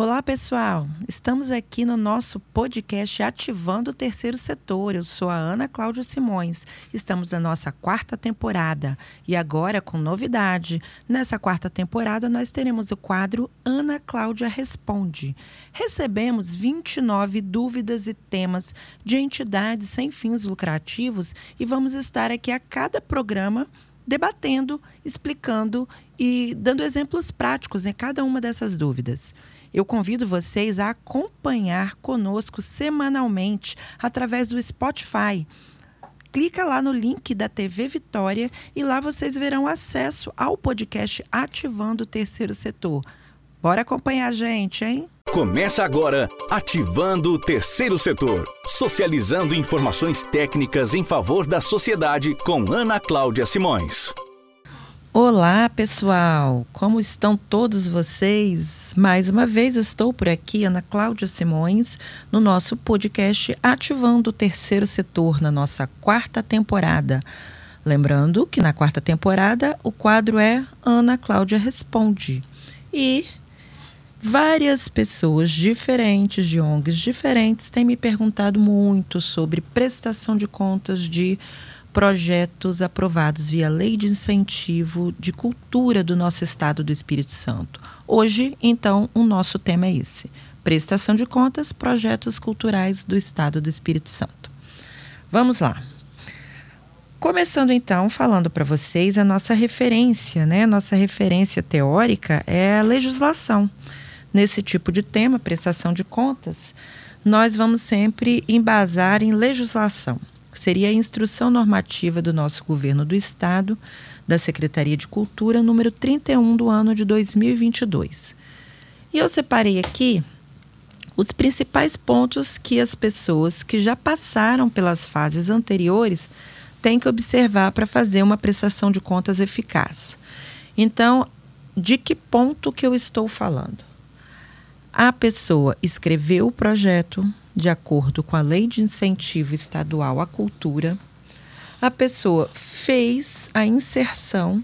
Olá, pessoal! Estamos aqui no nosso podcast Ativando o Terceiro Setor. Eu sou a Ana Cláudia Simões. Estamos na nossa quarta temporada e agora com novidade. Nessa quarta temporada, nós teremos o quadro Ana Cláudia Responde. Recebemos 29 dúvidas e temas de entidades sem fins lucrativos e vamos estar aqui a cada programa debatendo, explicando e dando exemplos práticos em cada uma dessas dúvidas. Eu convido vocês a acompanhar conosco semanalmente através do Spotify. Clica lá no link da TV Vitória e lá vocês verão acesso ao podcast Ativando o Terceiro Setor. Bora acompanhar a gente, hein? Começa agora Ativando o Terceiro Setor, socializando informações técnicas em favor da sociedade com Ana Cláudia Simões. Olá, pessoal! Como estão todos vocês? Mais uma vez estou por aqui, Ana Cláudia Simões, no nosso podcast Ativando o Terceiro Setor, na nossa quarta temporada. Lembrando que na quarta temporada o quadro é Ana Cláudia Responde. E várias pessoas diferentes, de ONGs diferentes, têm me perguntado muito sobre prestação de contas de projetos aprovados via Lei de Incentivo de Cultura do nosso Estado do Espírito Santo. Hoje, então, o nosso tema é esse: prestação de contas, projetos culturais do Estado do Espírito Santo. Vamos lá. Começando então falando para vocês a nossa referência, né? Nossa referência teórica é a legislação. Nesse tipo de tema, prestação de contas, nós vamos sempre embasar em legislação seria a instrução normativa do nosso governo do estado, da Secretaria de Cultura, número 31 do ano de 2022. E eu separei aqui os principais pontos que as pessoas que já passaram pelas fases anteriores têm que observar para fazer uma prestação de contas eficaz. Então, de que ponto que eu estou falando? A pessoa escreveu o projeto, de acordo com a Lei de Incentivo Estadual à Cultura, a pessoa fez a inserção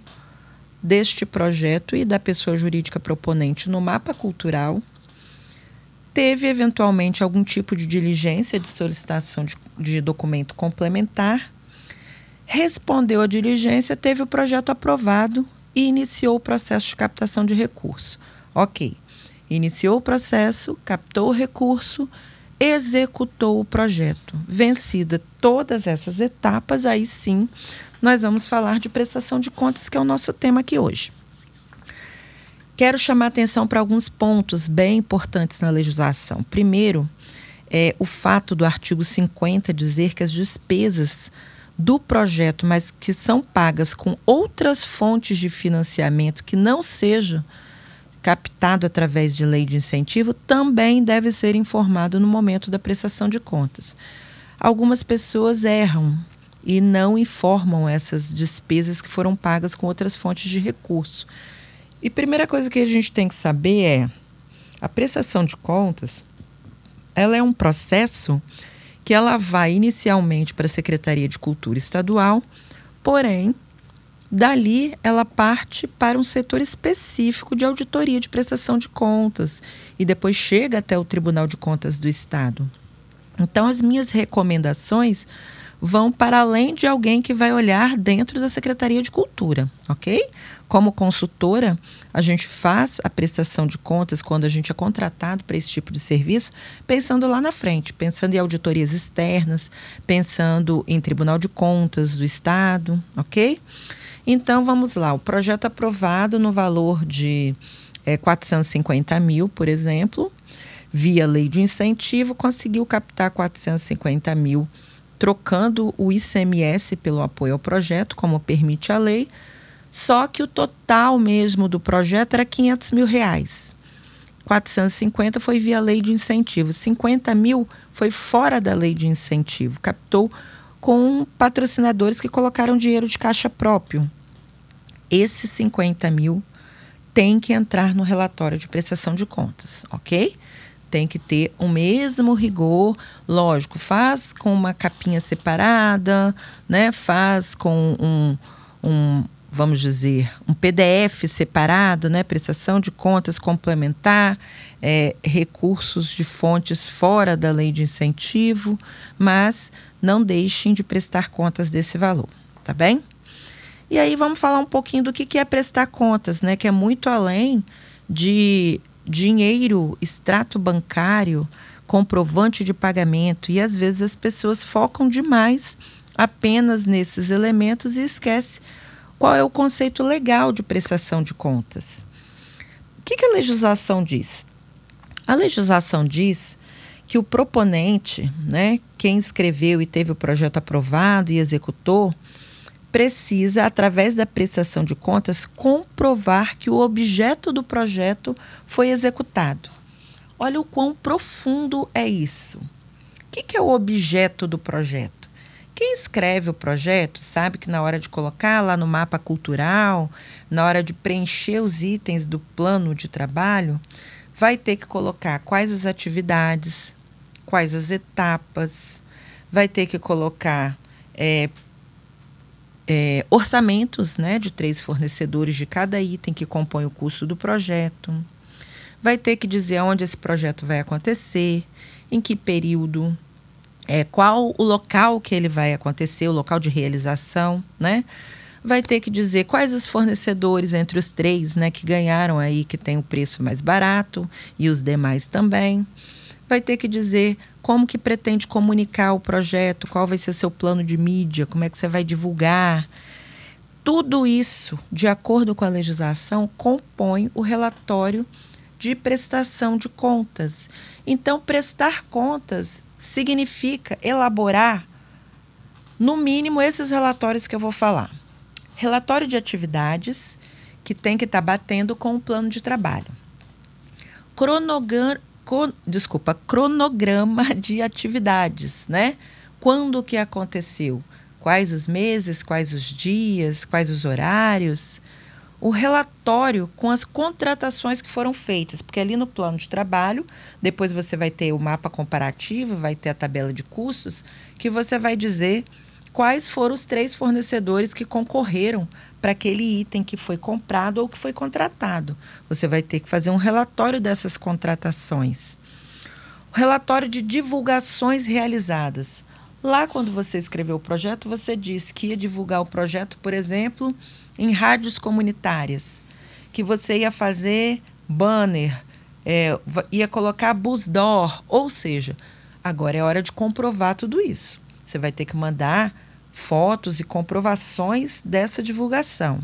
deste projeto e da pessoa jurídica proponente no mapa cultural, teve eventualmente algum tipo de diligência de solicitação de, de documento complementar, respondeu à diligência, teve o projeto aprovado e iniciou o processo de captação de recurso. Ok, iniciou o processo, captou o recurso executou o projeto. Vencida todas essas etapas, aí sim nós vamos falar de prestação de contas, que é o nosso tema aqui hoje. Quero chamar atenção para alguns pontos bem importantes na legislação. Primeiro, é o fato do artigo 50 dizer que as despesas do projeto, mas que são pagas com outras fontes de financiamento que não sejam captado através de lei de incentivo também deve ser informado no momento da prestação de contas. Algumas pessoas erram e não informam essas despesas que foram pagas com outras fontes de recurso. E primeira coisa que a gente tem que saber é a prestação de contas, ela é um processo que ela vai inicialmente para a Secretaria de Cultura Estadual, porém Dali, ela parte para um setor específico de auditoria de prestação de contas e depois chega até o Tribunal de Contas do Estado. Então, as minhas recomendações vão para além de alguém que vai olhar dentro da Secretaria de Cultura, ok? Como consultora, a gente faz a prestação de contas quando a gente é contratado para esse tipo de serviço, pensando lá na frente, pensando em auditorias externas, pensando em Tribunal de Contas do Estado, ok? Então, vamos lá. O projeto aprovado no valor de é, 450 mil, por exemplo, via lei de incentivo, conseguiu captar 450 mil, trocando o ICMS pelo apoio ao projeto, como permite a lei. Só que o total mesmo do projeto era 500 mil reais. 450 foi via lei de incentivo. 50 mil foi fora da lei de incentivo. Captou com patrocinadores que colocaram dinheiro de caixa próprio. Esses 50 mil tem que entrar no relatório de prestação de contas, ok? Tem que ter o mesmo rigor, lógico, faz com uma capinha separada, né? Faz com um, um vamos dizer, um PDF separado, né? Prestação de contas complementar, é, recursos de fontes fora da lei de incentivo, mas não deixem de prestar contas desse valor, tá bem? E aí vamos falar um pouquinho do que, que é prestar contas, né? Que é muito além de dinheiro, extrato bancário, comprovante de pagamento. E às vezes as pessoas focam demais apenas nesses elementos e esquece qual é o conceito legal de prestação de contas. O que, que a legislação diz? A legislação diz que o proponente, né, quem escreveu e teve o projeto aprovado e executou, precisa, através da prestação de contas, comprovar que o objeto do projeto foi executado. Olha o quão profundo é isso. O que, é o objeto do projeto? Quem escreve o projeto sabe que na hora de colocar lá no mapa cultural, na hora de preencher os itens do plano de trabalho, vai ter que colocar quais as atividades, quais as etapas, vai ter que colocar é, é, orçamentos né, de três fornecedores de cada item que compõe o custo do projeto. Vai ter que dizer onde esse projeto vai acontecer, em que período, é, qual o local que ele vai acontecer, o local de realização, né? Vai ter que dizer quais os fornecedores entre os três, né, que ganharam aí, que tem o preço mais barato e os demais também. Vai ter que dizer como que pretende comunicar o projeto, qual vai ser seu plano de mídia, como é que você vai divulgar. Tudo isso, de acordo com a legislação, compõe o relatório de prestação de contas. Então, prestar contas significa elaborar, no mínimo, esses relatórios que eu vou falar. Relatório de atividades, que tem que estar tá batendo com o plano de trabalho. Cronograma, desculpa, cronograma de atividades, né? Quando que aconteceu? Quais os meses, quais os dias, quais os horários? o relatório com as contratações que foram feitas, porque ali no plano de trabalho, depois você vai ter o mapa comparativo, vai ter a tabela de custos, que você vai dizer quais foram os três fornecedores que concorreram para aquele item que foi comprado ou que foi contratado. Você vai ter que fazer um relatório dessas contratações. O relatório de divulgações realizadas. Lá, quando você escreveu o projeto, você disse que ia divulgar o projeto, por exemplo, em rádios comunitárias, que você ia fazer banner, é, ia colocar busdoor, ou seja, agora é hora de comprovar tudo isso. Você vai ter que mandar fotos e comprovações dessa divulgação.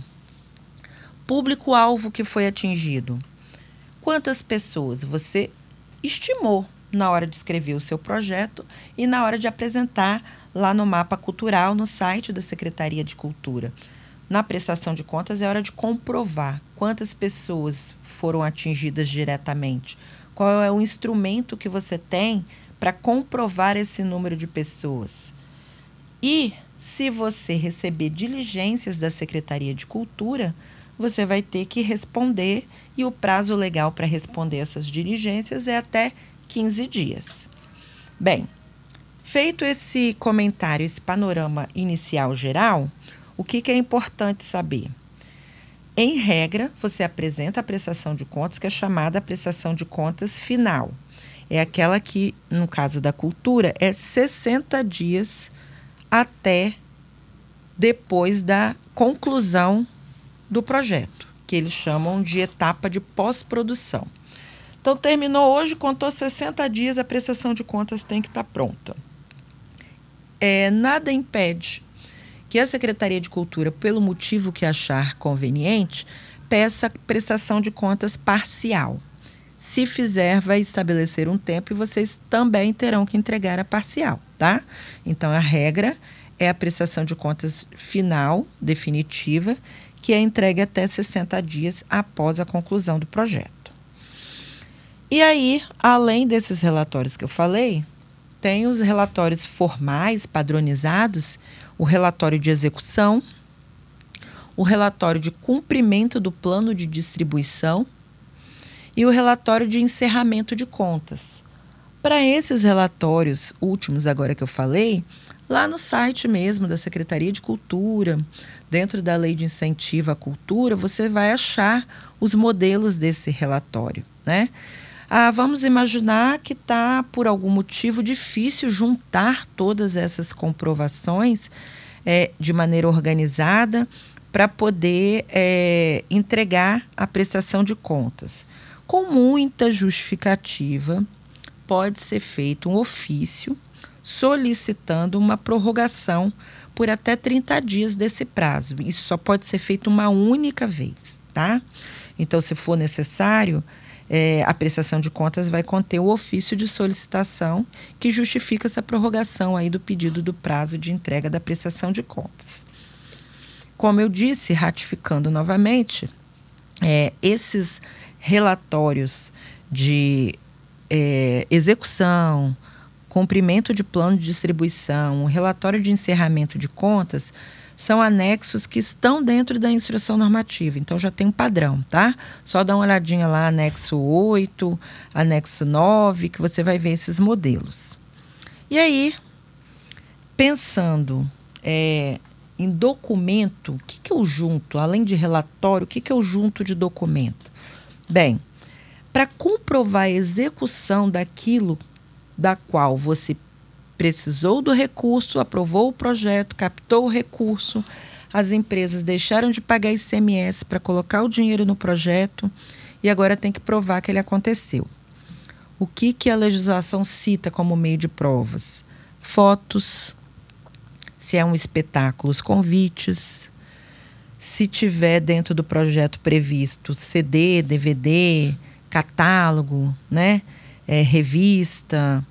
Público-alvo que foi atingido. Quantas pessoas você estimou na hora de escrever o seu projeto e na hora de apresentar lá no mapa cultural no site da Secretaria de Cultura na prestação de contas é hora de comprovar quantas pessoas foram atingidas diretamente. Qual é o instrumento que você tem para comprovar esse número de pessoas? E se você receber diligências da Secretaria de Cultura, você vai ter que responder e o prazo legal para responder essas diligências é até 15 dias. Bem, feito esse comentário, esse panorama inicial geral, o que, que é importante saber? Em regra, você apresenta a prestação de contas, que é chamada prestação de contas final. É aquela que, no caso da cultura, é 60 dias até depois da conclusão do projeto, que eles chamam de etapa de pós-produção. Então, terminou hoje, contou 60 dias, a prestação de contas tem que estar pronta. É, nada impede que a Secretaria de Cultura, pelo motivo que achar conveniente, peça prestação de contas parcial. Se fizer, vai estabelecer um tempo e vocês também terão que entregar a parcial, tá? Então a regra é a prestação de contas final, definitiva, que é entregue até 60 dias após a conclusão do projeto. E aí, além desses relatórios que eu falei, tem os relatórios formais, padronizados, o relatório de execução, o relatório de cumprimento do plano de distribuição e o relatório de encerramento de contas. Para esses relatórios últimos agora que eu falei, lá no site mesmo da Secretaria de Cultura, dentro da Lei de Incentivo à Cultura, você vai achar os modelos desse relatório, né? Ah, vamos imaginar que está, por algum motivo, difícil juntar todas essas comprovações é, de maneira organizada para poder é, entregar a prestação de contas. Com muita justificativa, pode ser feito um ofício solicitando uma prorrogação por até 30 dias desse prazo. Isso só pode ser feito uma única vez, tá? Então, se for necessário, é, a prestação de contas vai conter o ofício de solicitação que justifica essa prorrogação aí do pedido do prazo de entrega da prestação de contas. Como eu disse, ratificando novamente, é, esses relatórios de é, execução, cumprimento de plano de distribuição, relatório de encerramento de contas, são anexos que estão dentro da instrução normativa. Então já tem um padrão, tá? Só dá uma olhadinha lá, anexo 8, anexo 9, que você vai ver esses modelos. E aí, pensando é, em documento, o que, que eu junto, além de relatório, o que, que eu junto de documento? Bem, para comprovar a execução daquilo da qual você precisou do recurso, aprovou o projeto, captou o recurso, as empresas deixaram de pagar ICMS para colocar o dinheiro no projeto e agora tem que provar que ele aconteceu. O que, que a legislação cita como meio de provas? Fotos, se é um espetáculo, os convites, se tiver dentro do projeto previsto CD, DVD, catálogo, né? É, revista,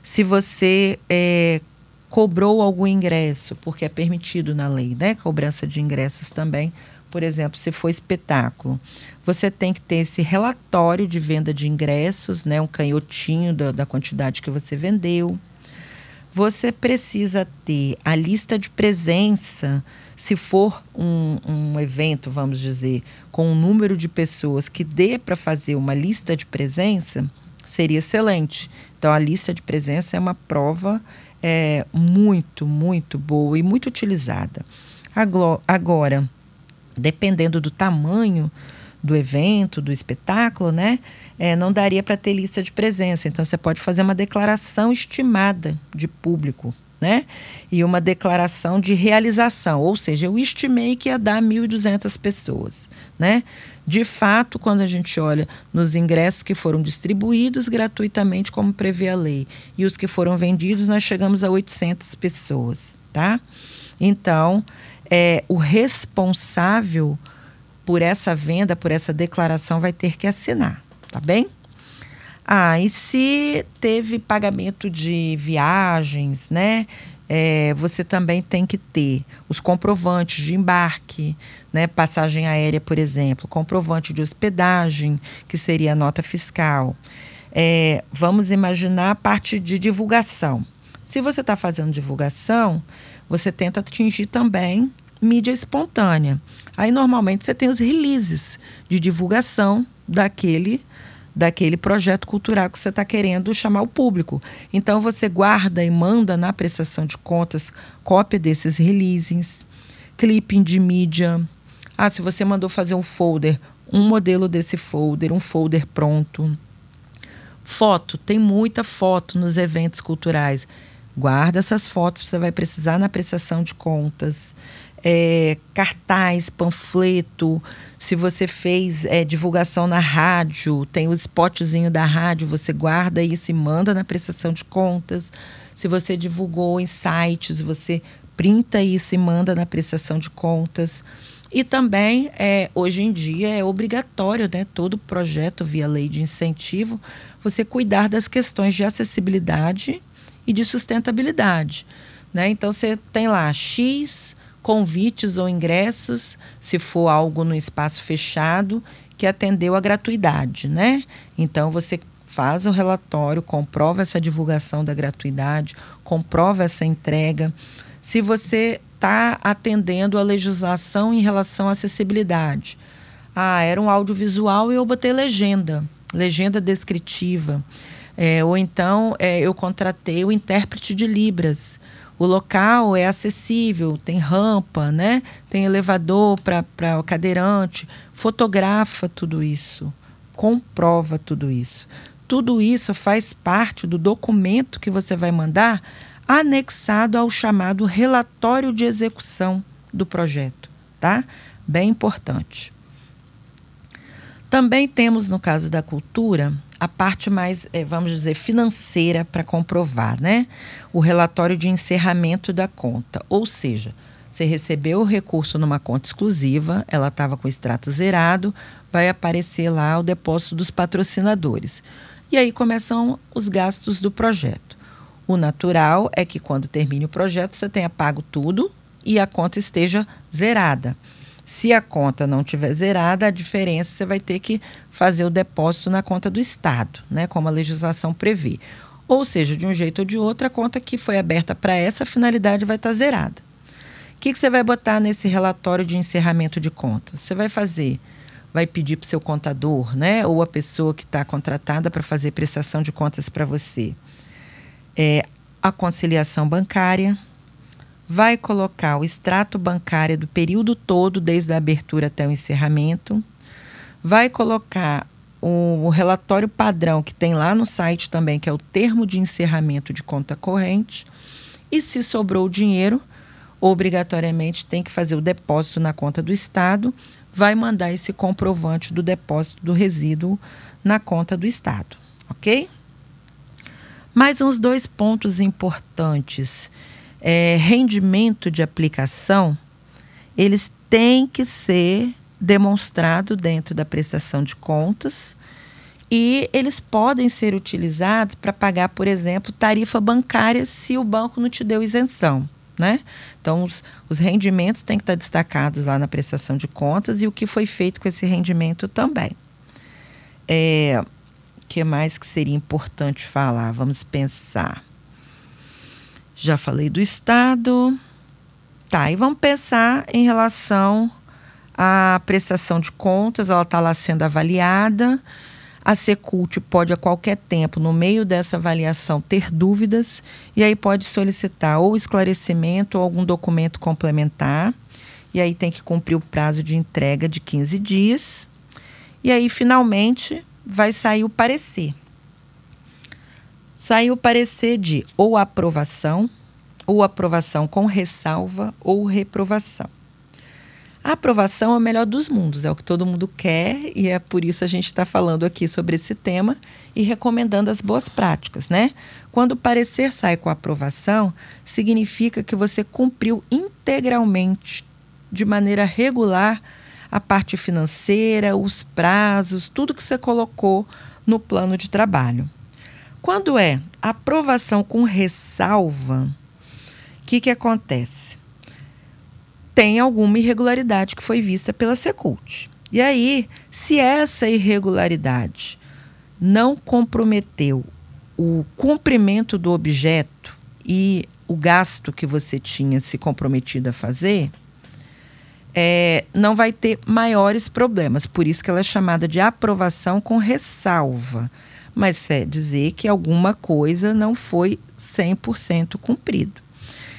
se você é, cobrou algum ingresso, porque é permitido na lei, né? Cobrança de ingressos também. Por exemplo, se for espetáculo, você tem que ter esse relatório de venda de ingressos, né? Um canhotinho da, da quantidade que você vendeu. Você precisa ter a lista de presença, se for um, um evento, vamos dizer, com um número de pessoas que dê para fazer uma lista de presença, seria excelente. Então, a lista de presença é uma prova é, muito, muito boa e muito utilizada. Agora, dependendo do tamanho do evento, do espetáculo, né? É, não daria para ter lista de presença. Então, você pode fazer uma declaração estimada de público, né? E uma declaração de realização, ou seja, eu estimei que ia dar 1.200 pessoas, né? De fato, quando a gente olha nos ingressos que foram distribuídos gratuitamente, como prevê a lei, e os que foram vendidos, nós chegamos a 800 pessoas, tá? Então, é, o responsável por essa venda, por essa declaração, vai ter que assinar, tá bem? Ah, e se teve pagamento de viagens, né? É, você também tem que ter os comprovantes de embarque, né, passagem aérea, por exemplo, comprovante de hospedagem, que seria a nota fiscal. É, vamos imaginar a parte de divulgação. Se você está fazendo divulgação, você tenta atingir também mídia espontânea. Aí normalmente você tem os releases de divulgação daquele daquele projeto cultural que você está querendo chamar o público. Então você guarda e manda na prestação de contas cópia desses releases, clipping de mídia, ah, se você mandou fazer um folder, um modelo desse folder, um folder pronto. Foto, tem muita foto nos eventos culturais. Guarda essas fotos, você vai precisar na prestação de contas. É, cartaz, panfleto, se você fez é, divulgação na rádio, tem o spotzinho da rádio, você guarda isso e manda na prestação de contas. Se você divulgou em sites, você printa isso e manda na prestação de contas. E também, é, hoje em dia, é obrigatório, né, todo projeto via lei de incentivo, você cuidar das questões de acessibilidade e de sustentabilidade. Né? Então, você tem lá X convites ou ingressos, se for algo no espaço fechado, que atendeu a gratuidade. Né? Então, você faz o relatório, comprova essa divulgação da gratuidade, comprova essa entrega. Se você está atendendo a legislação em relação à acessibilidade. Ah, era um audiovisual e eu botei legenda, legenda descritiva. É, ou então é, eu contratei o intérprete de Libras. O local é acessível, tem rampa, né? tem elevador para o cadeirante, fotografa tudo isso, comprova tudo isso. Tudo isso faz parte do documento que você vai mandar anexado ao chamado relatório de execução do projeto, tá? Bem importante. Também temos, no caso da cultura, a parte mais, eh, vamos dizer, financeira para comprovar, né? O relatório de encerramento da conta. Ou seja, você recebeu o recurso numa conta exclusiva, ela estava com extrato zerado, vai aparecer lá o depósito dos patrocinadores. E aí começam os gastos do projeto. O natural é que quando termine o projeto você tenha pago tudo e a conta esteja zerada. Se a conta não tiver zerada, a diferença você vai ter que fazer o depósito na conta do Estado, né, como a legislação prevê. Ou seja, de um jeito ou de outro, a conta que foi aberta para essa finalidade vai estar tá zerada. O que, que você vai botar nesse relatório de encerramento de contas? Você vai fazer, vai pedir para o seu contador, né, ou a pessoa que está contratada para fazer prestação de contas para você, é, a conciliação bancária, vai colocar o extrato bancário do período todo, desde a abertura até o encerramento, vai colocar o, relatório padrão que tem lá no site também, que é o termo de encerramento de conta corrente, e se sobrou dinheiro, obrigatoriamente tem que fazer o depósito na conta do Estado, vai mandar esse comprovante do depósito do resíduo na conta do Estado, ok? Mais uns dois pontos importantes é, rendimento de aplicação, eles têm que ser demonstrados dentro da prestação de contas e eles podem ser utilizados para pagar, por exemplo, tarifa bancária se o banco não te deu isenção. Né? Então, os, os rendimentos têm que estar destacados lá na prestação de contas e o que foi feito com esse rendimento também. É, que mais que seria importante falar? Vamos pensar. Já falei do Estado. Tá, e vamos pensar em relação à prestação de contas, ela está lá sendo avaliada. A Secult pode a qualquer tempo, no meio dessa avaliação, ter dúvidas e aí pode solicitar ou esclarecimento ou algum documento complementar. E aí tem que cumprir o prazo de entrega de 15 dias. E aí, finalmente, vai sair o parecer saiu parecer de ou aprovação, ou aprovação com ressalva, ou reprovação. A aprovação é o melhor dos mundos, é o que todo mundo quer e é por isso a gente está falando aqui sobre esse tema e recomendando as boas práticas, né? Quando o parecer sai com aprovação, significa que você cumpriu integralmente, de maneira regular, a parte financeira, os prazos, tudo que você colocou no plano de trabalho. Quando é aprovação com ressalva, o que, que acontece? Tem alguma irregularidade que foi vista pela Secult. E aí, se essa irregularidade não comprometeu o cumprimento do objeto e o gasto que você tinha se comprometido a fazer, é, não vai ter maiores problemas. Por isso que ela é chamada de aprovação com ressalva mas é dizer que alguma coisa não foi 100% cumprido.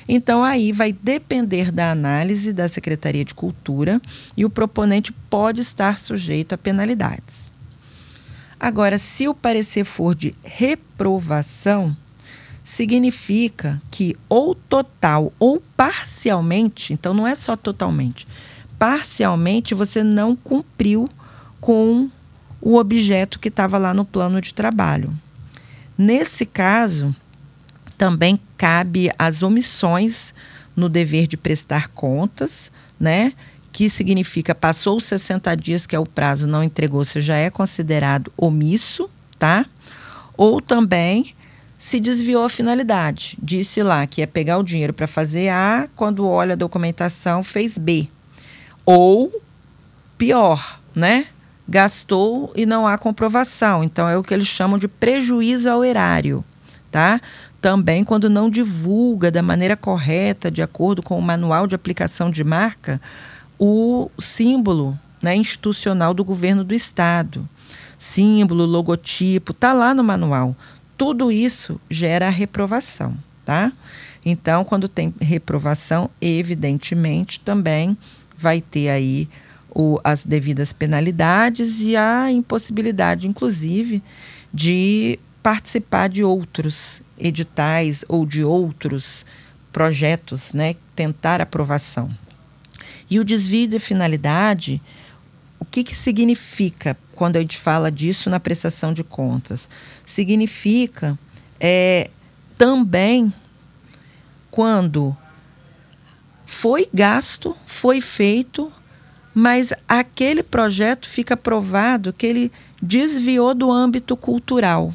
Então, aí vai depender da análise da Secretaria de Cultura e o proponente pode estar sujeito a penalidades. Agora, se o parecer for de reprovação, significa que ou total ou parcialmente, então não é só totalmente, parcialmente você não cumpriu com o objeto que estava lá no plano de trabalho. Nesse caso, também cabe as omissões no dever de prestar contas, né? Que significa passou os 60 dias, que é o prazo, não entregou, você já é considerado omisso, tá? Ou também se desviou a finalidade. Disse lá que ia pegar o dinheiro para fazer A, quando olha a documentação, fez B. Ou pior, né? Gastou e não há comprovação. Então, é o que eles chamam de prejuízo ao erário. Tá? Também quando não divulga da maneira correta, de acordo com o manual de aplicação de marca, o símbolo né, institucional do governo do estado. Símbolo, logotipo, está lá no manual. Tudo isso gera reprovação. Tá? Então, quando tem reprovação, evidentemente também vai ter aí o, as devidas penalidades e a impossibilidade, inclusive, de participar de outros editais ou de outros projetos, né, tentar aprovação. E o desvio de finalidade, o que, que significa quando a gente fala disso na prestação de contas? Significa é, também quando foi gasto, foi feito, mas aquele projeto fica provado que ele desviou do âmbito cultural.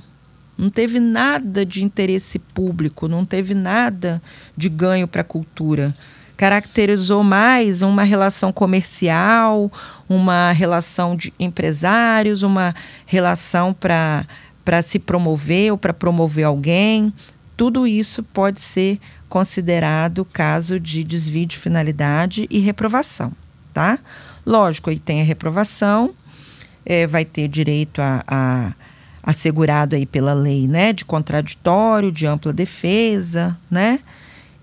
Não teve nada de interesse público, não teve nada de ganho para a cultura. Caracterizou mais uma relação comercial, uma relação de empresários, uma relação para se promover ou para promover alguém. Tudo isso pode ser considerado caso de desvio de finalidade e reprovação, tá? Lógico, aí tem a reprovação, é, vai ter direito a, a assegurado aí pela lei, né, de contraditório, de ampla defesa, né?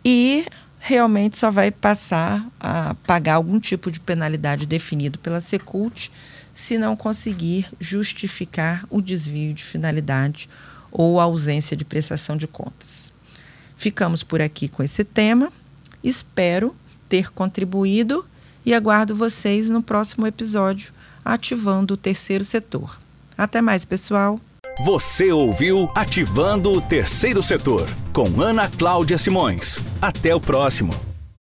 E realmente só vai passar a pagar algum tipo de penalidade definido pela Secult se não conseguir justificar o desvio de finalidade ou ausência de prestação de contas. Ficamos por aqui com esse tema. Espero ter contribuído e aguardo vocês no próximo episódio ativando o terceiro setor. Até mais, pessoal! Você ouviu Ativando o Terceiro Setor, com Ana Cláudia Simões. Até o próximo.